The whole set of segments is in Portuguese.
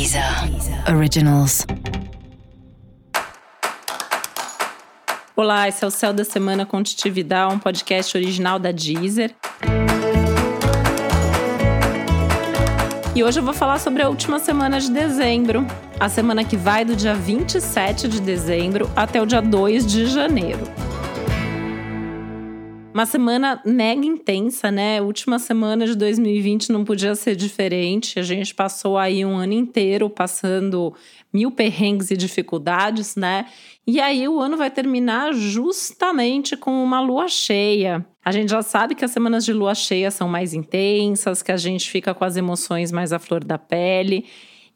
Deezer Originals. Olá, esse é o Céu da Semana com Titividade, um podcast original da Deezer. E hoje eu vou falar sobre a última semana de dezembro, a semana que vai do dia 27 de dezembro até o dia 2 de janeiro. Uma semana mega intensa, né? Última semana de 2020 não podia ser diferente. A gente passou aí um ano inteiro passando mil perrengues e dificuldades, né? E aí o ano vai terminar justamente com uma lua cheia. A gente já sabe que as semanas de lua cheia são mais intensas, que a gente fica com as emoções mais à flor da pele.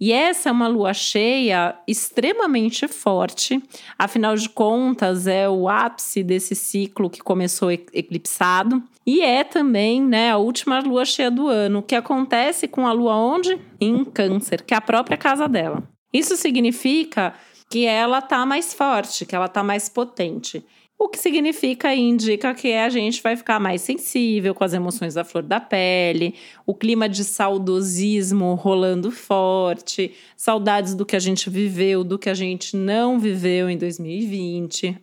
E essa é uma lua cheia extremamente forte, afinal de contas, é o ápice desse ciclo que começou eclipsado. E é também né, a última lua cheia do ano, que acontece com a lua onde? Em Câncer, que é a própria casa dela. Isso significa que ela tá mais forte, que ela tá mais potente. O que significa e indica que a gente vai ficar mais sensível com as emoções da flor da pele, o clima de saudosismo rolando forte, saudades do que a gente viveu, do que a gente não viveu em 2020,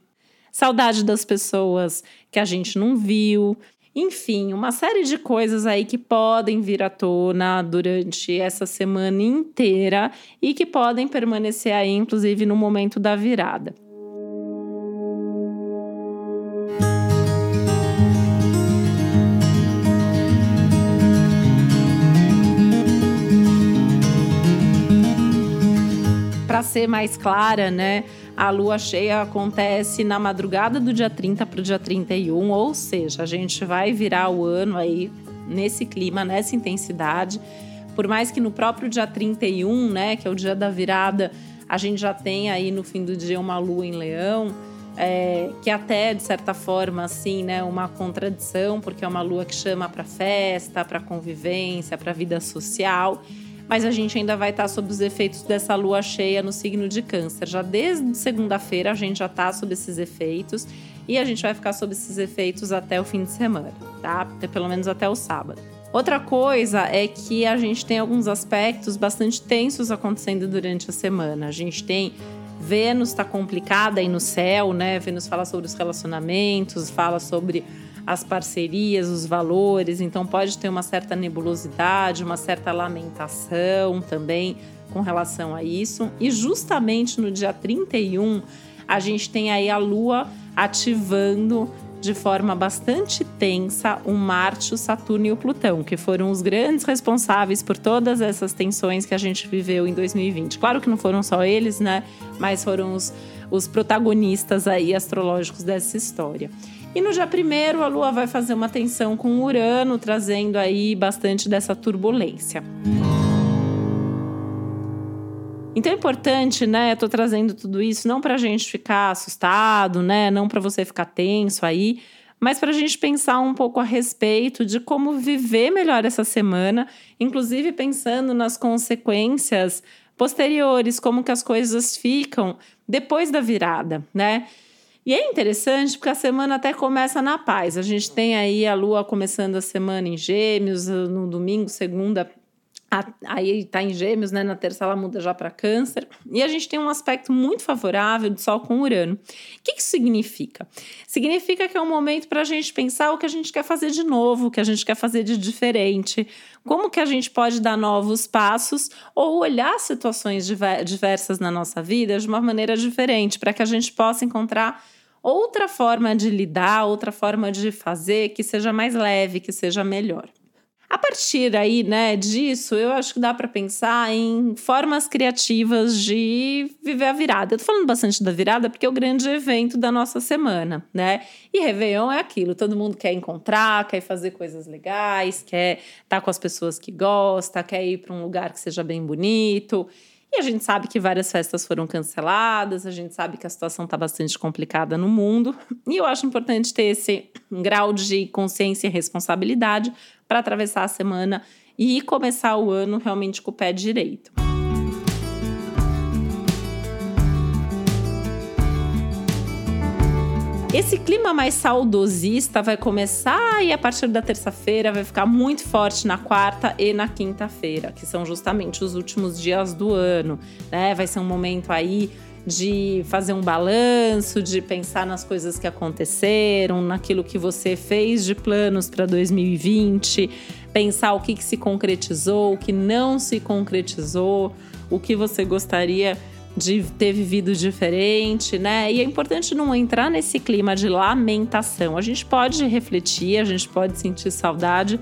saudade das pessoas que a gente não viu. Enfim, uma série de coisas aí que podem vir à tona durante essa semana inteira e que podem permanecer aí, inclusive, no momento da virada. Ser mais clara, né? A lua cheia acontece na madrugada do dia 30 para o dia 31, ou seja, a gente vai virar o ano aí nesse clima, nessa intensidade. Por mais que no próprio dia 31, né, que é o dia da virada, a gente já tem aí no fim do dia uma lua em leão, é, que até de certa forma assim, né, uma contradição, porque é uma lua que chama para festa, para convivência, para vida social mas a gente ainda vai estar sob os efeitos dessa lua cheia no signo de Câncer. Já desde segunda-feira a gente já está sob esses efeitos e a gente vai ficar sob esses efeitos até o fim de semana, tá? Até, pelo menos até o sábado. Outra coisa é que a gente tem alguns aspectos bastante tensos acontecendo durante a semana. A gente tem Vênus está complicada aí no céu, né? Vênus fala sobre os relacionamentos, fala sobre as parcerias, os valores, então pode ter uma certa nebulosidade, uma certa lamentação também com relação a isso. E justamente no dia 31, a gente tem aí a Lua ativando de forma bastante tensa o Marte, o Saturno e o Plutão, que foram os grandes responsáveis por todas essas tensões que a gente viveu em 2020. Claro que não foram só eles, né? Mas foram os, os protagonistas aí astrológicos dessa história. E no dia primeiro, a Lua vai fazer uma tensão com Urano, trazendo aí bastante dessa turbulência. Então é importante, né? Eu tô trazendo tudo isso não para a gente ficar assustado, né? Não para você ficar tenso aí, mas para a gente pensar um pouco a respeito de como viver melhor essa semana, inclusive pensando nas consequências posteriores, como que as coisas ficam depois da virada, né? E é interessante porque a semana até começa na paz. A gente tem aí a lua começando a semana em Gêmeos, no domingo, segunda, aí está em Gêmeos, né? Na terça ela muda já para Câncer. E a gente tem um aspecto muito favorável do Sol com Urano. O que isso significa? Significa que é um momento para a gente pensar o que a gente quer fazer de novo, o que a gente quer fazer de diferente, como que a gente pode dar novos passos ou olhar situações diversas na nossa vida de uma maneira diferente, para que a gente possa encontrar outra forma de lidar, outra forma de fazer que seja mais leve, que seja melhor. A partir aí, né, disso, eu acho que dá para pensar em formas criativas de viver a virada. Eu tô falando bastante da virada porque é o grande evento da nossa semana, né? E Réveillon é aquilo, todo mundo quer encontrar, quer fazer coisas legais, quer estar tá com as pessoas que gosta, quer ir para um lugar que seja bem bonito. E a gente sabe que várias festas foram canceladas, a gente sabe que a situação está bastante complicada no mundo. E eu acho importante ter esse grau de consciência e responsabilidade para atravessar a semana e começar o ano realmente com o pé direito. Esse clima mais saudosista vai começar e a partir da terça-feira vai ficar muito forte na quarta e na quinta-feira, que são justamente os últimos dias do ano, né? Vai ser um momento aí de fazer um balanço, de pensar nas coisas que aconteceram, naquilo que você fez de planos para 2020, pensar o que, que se concretizou, o que não se concretizou, o que você gostaria de ter vivido diferente, né? E é importante não entrar nesse clima de lamentação. A gente pode refletir, a gente pode sentir saudade,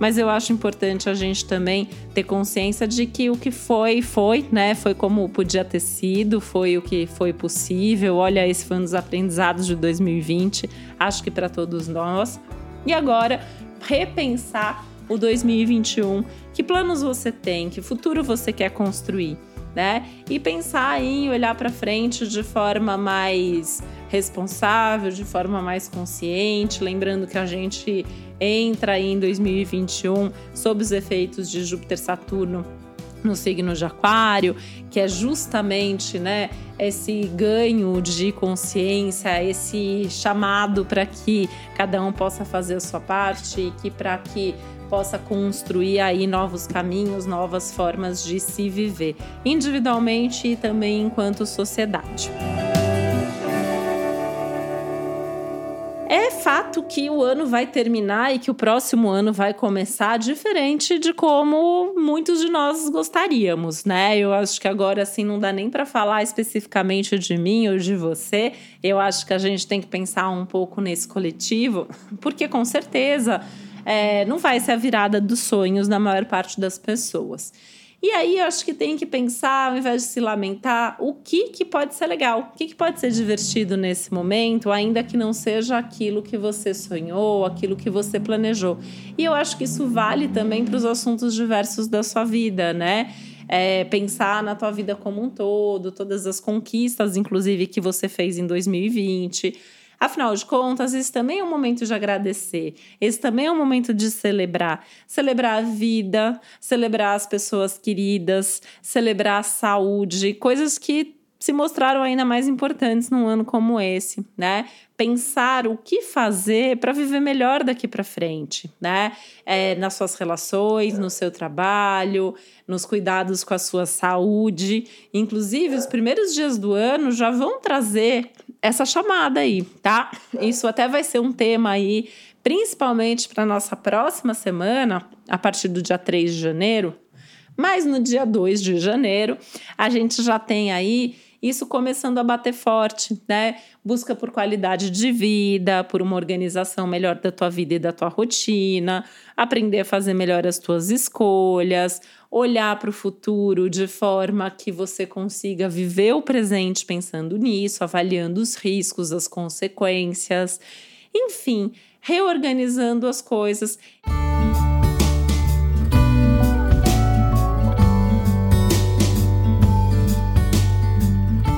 mas eu acho importante a gente também ter consciência de que o que foi, foi, né? Foi como podia ter sido, foi o que foi possível. Olha, esse foi um dos aprendizados de 2020, acho que para todos nós. E agora, repensar o 2021. Que planos você tem? Que futuro você quer construir? né? E pensar em olhar para frente de forma mais responsável, de forma mais consciente, lembrando que a gente entra em 2021 sob os efeitos de Júpiter Saturno no signo de Aquário, que é justamente, né, esse ganho de consciência, esse chamado para que cada um possa fazer a sua parte e que para que possa construir aí novos caminhos, novas formas de se viver, individualmente e também enquanto sociedade. Que o ano vai terminar e que o próximo ano vai começar diferente de como muitos de nós gostaríamos, né? Eu acho que agora assim não dá nem para falar especificamente de mim ou de você. Eu acho que a gente tem que pensar um pouco nesse coletivo, porque com certeza é, não vai ser a virada dos sonhos na maior parte das pessoas. E aí eu acho que tem que pensar, ao invés de se lamentar, o que, que pode ser legal, o que, que pode ser divertido nesse momento, ainda que não seja aquilo que você sonhou, aquilo que você planejou. E eu acho que isso vale também para os assuntos diversos da sua vida, né? É, pensar na tua vida como um todo, todas as conquistas, inclusive, que você fez em 2020 Afinal de contas, esse também é um momento de agradecer, esse também é um momento de celebrar. Celebrar a vida, celebrar as pessoas queridas, celebrar a saúde, coisas que se mostraram ainda mais importantes num ano como esse, né? Pensar o que fazer para viver melhor daqui para frente, né? É, nas suas relações, no seu trabalho, nos cuidados com a sua saúde. Inclusive, os primeiros dias do ano já vão trazer essa chamada aí, tá? Isso até vai ser um tema aí, principalmente para nossa próxima semana, a partir do dia 3 de janeiro. Mas no dia 2 de janeiro, a gente já tem aí isso começando a bater forte, né? Busca por qualidade de vida, por uma organização melhor da tua vida e da tua rotina, aprender a fazer melhor as tuas escolhas, olhar para o futuro de forma que você consiga viver o presente pensando nisso, avaliando os riscos, as consequências, enfim, reorganizando as coisas.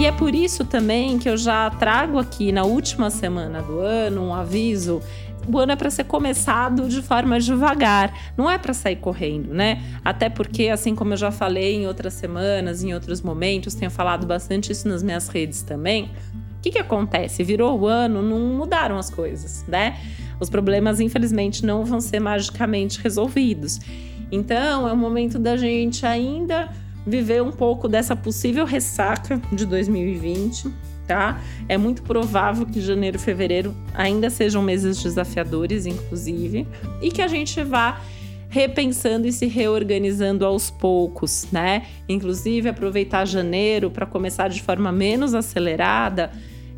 E é por isso também que eu já trago aqui na última semana do ano um aviso o ano é para ser começado de forma devagar, não é para sair correndo, né? Até porque, assim como eu já falei em outras semanas, em outros momentos, tenho falado bastante isso nas minhas redes também. O que, que acontece? Virou o ano, não mudaram as coisas, né? Os problemas, infelizmente, não vão ser magicamente resolvidos. Então, é o momento da gente ainda viver um pouco dessa possível ressaca de 2020, tá? É muito provável que janeiro e fevereiro ainda sejam meses desafiadores, inclusive, e que a gente vá repensando e se reorganizando aos poucos, né? Inclusive aproveitar janeiro para começar de forma menos acelerada,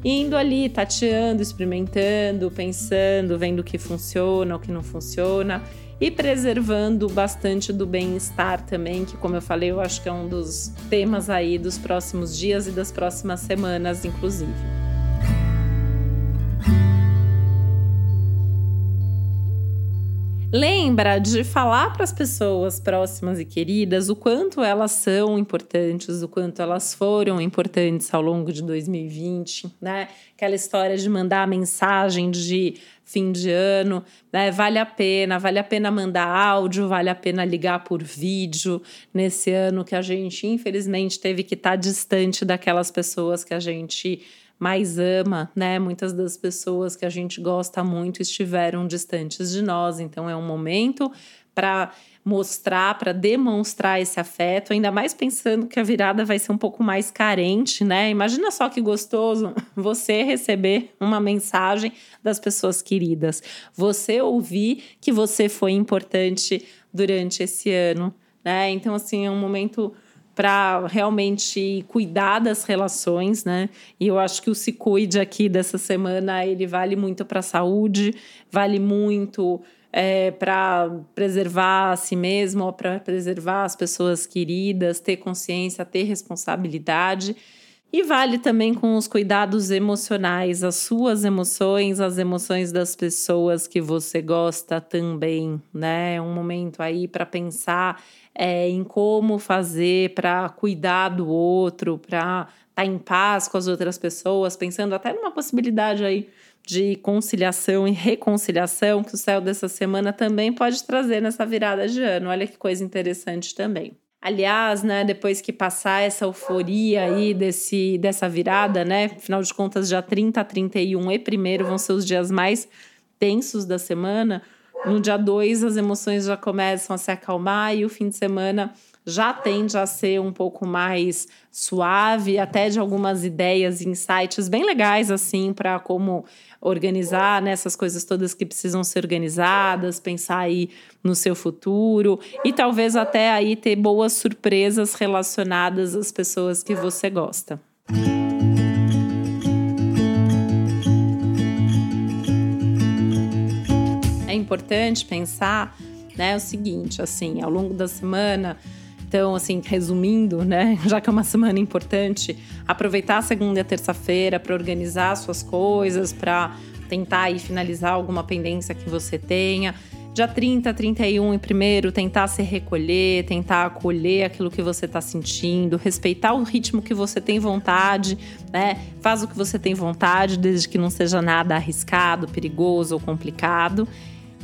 indo ali, tateando, experimentando, pensando, vendo o que funciona, o que não funciona e preservando bastante do bem-estar também, que como eu falei, eu acho que é um dos temas aí dos próximos dias e das próximas semanas, inclusive. Lembra de falar para as pessoas próximas e queridas o quanto elas são importantes, o quanto elas foram importantes ao longo de 2020, né? Aquela história de mandar mensagem de fim de ano, né? Vale a pena, vale a pena mandar áudio, vale a pena ligar por vídeo nesse ano que a gente, infelizmente, teve que estar tá distante daquelas pessoas que a gente mais ama, né? Muitas das pessoas que a gente gosta muito estiveram distantes de nós, então é um momento para mostrar, para demonstrar esse afeto, ainda mais pensando que a virada vai ser um pouco mais carente, né? Imagina só que gostoso você receber uma mensagem das pessoas queridas, você ouvir que você foi importante durante esse ano, né? Então, assim, é um momento para realmente cuidar das relações, né? E eu acho que o Se Cuide aqui dessa semana, ele vale muito para a saúde, vale muito é, para preservar a si mesmo, para preservar as pessoas queridas, ter consciência, ter responsabilidade. E vale também com os cuidados emocionais, as suas emoções, as emoções das pessoas que você gosta também, né? É um momento aí para pensar é, em como fazer para cuidar do outro, para estar tá em paz com as outras pessoas, pensando até numa possibilidade aí de conciliação e reconciliação que o céu dessa semana também pode trazer nessa virada de ano. Olha que coisa interessante também. Aliás, né, depois que passar essa euforia aí desse, dessa virada, né, afinal de contas, dia 30, 31 e primeiro vão ser os dias mais tensos da semana. No dia 2, as emoções já começam a se acalmar e o fim de semana já tende a ser um pouco mais suave, até de algumas ideias e insights bem legais, assim, para como organizar nessas né, coisas todas que precisam ser organizadas, pensar aí no seu futuro e talvez até aí ter boas surpresas relacionadas às pessoas que você gosta. É importante pensar, né, o seguinte, assim, ao longo da semana, então, assim, resumindo, né, já que é uma semana importante, aproveitar a segunda e a terça-feira para organizar suas coisas, para tentar aí finalizar alguma pendência que você tenha. Dia 30, 31 e primeiro, tentar se recolher, tentar acolher aquilo que você está sentindo, respeitar o ritmo que você tem vontade, né? Faz o que você tem vontade, desde que não seja nada arriscado, perigoso ou complicado.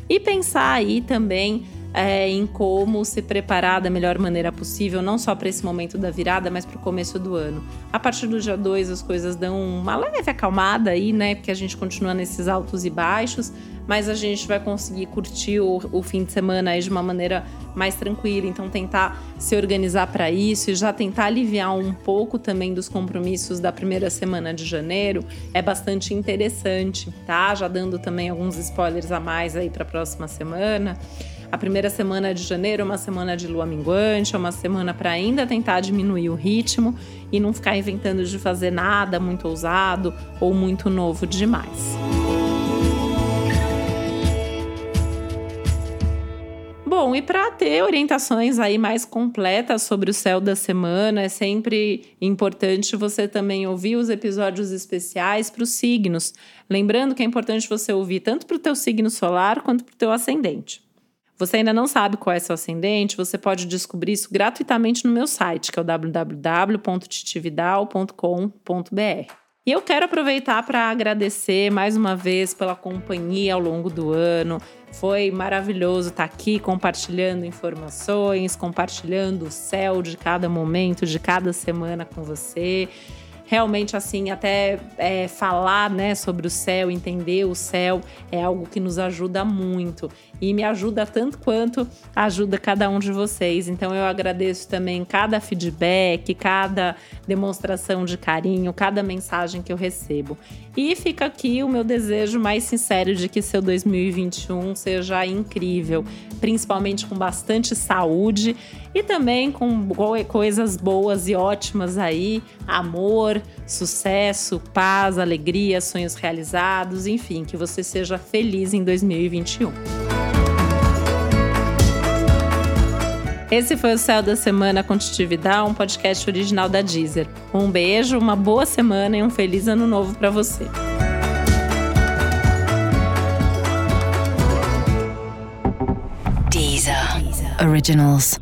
E pensar aí também é, em como se preparar da melhor maneira possível, não só para esse momento da virada, mas para o começo do ano. A partir do dia 2, as coisas dão uma leve acalmada aí, né? Porque a gente continua nesses altos e baixos, mas a gente vai conseguir curtir o, o fim de semana aí de uma maneira mais tranquila. Então, tentar se organizar para isso e já tentar aliviar um pouco também dos compromissos da primeira semana de janeiro é bastante interessante, tá? Já dando também alguns spoilers a mais aí para a próxima semana. A primeira semana de janeiro é uma semana de lua minguante, é uma semana para ainda tentar diminuir o ritmo e não ficar inventando de fazer nada muito ousado ou muito novo demais. Bom, e para ter orientações aí mais completas sobre o céu da semana, é sempre importante você também ouvir os episódios especiais para os signos. Lembrando que é importante você ouvir tanto para o teu signo solar quanto para o teu ascendente. Você ainda não sabe qual é seu ascendente? Você pode descobrir isso gratuitamente no meu site, que é o www.titividal.com.br. E eu quero aproveitar para agradecer mais uma vez pela companhia ao longo do ano. Foi maravilhoso estar aqui compartilhando informações, compartilhando o céu de cada momento, de cada semana com você realmente assim até é, falar né sobre o céu entender o céu é algo que nos ajuda muito e me ajuda tanto quanto ajuda cada um de vocês. Então eu agradeço também cada feedback, cada demonstração de carinho, cada mensagem que eu recebo. E fica aqui o meu desejo mais sincero de que seu 2021 seja incrível, principalmente com bastante saúde e também com coisas boas e ótimas aí, amor, sucesso, paz, alegria, sonhos realizados, enfim, que você seja feliz em 2021. Esse foi o Céu da Semana com Titividade, um podcast original da Deezer. Um beijo, uma boa semana e um feliz ano novo para você. Deezer. Deezer. Originals.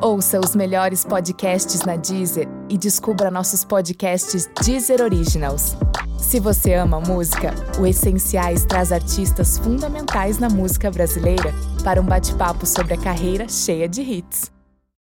Ouça os melhores podcasts na Deezer e descubra nossos podcasts Deezer Originals. Se você ama música, o Essenciais traz artistas fundamentais na música brasileira para um bate-papo sobre a carreira cheia de hits.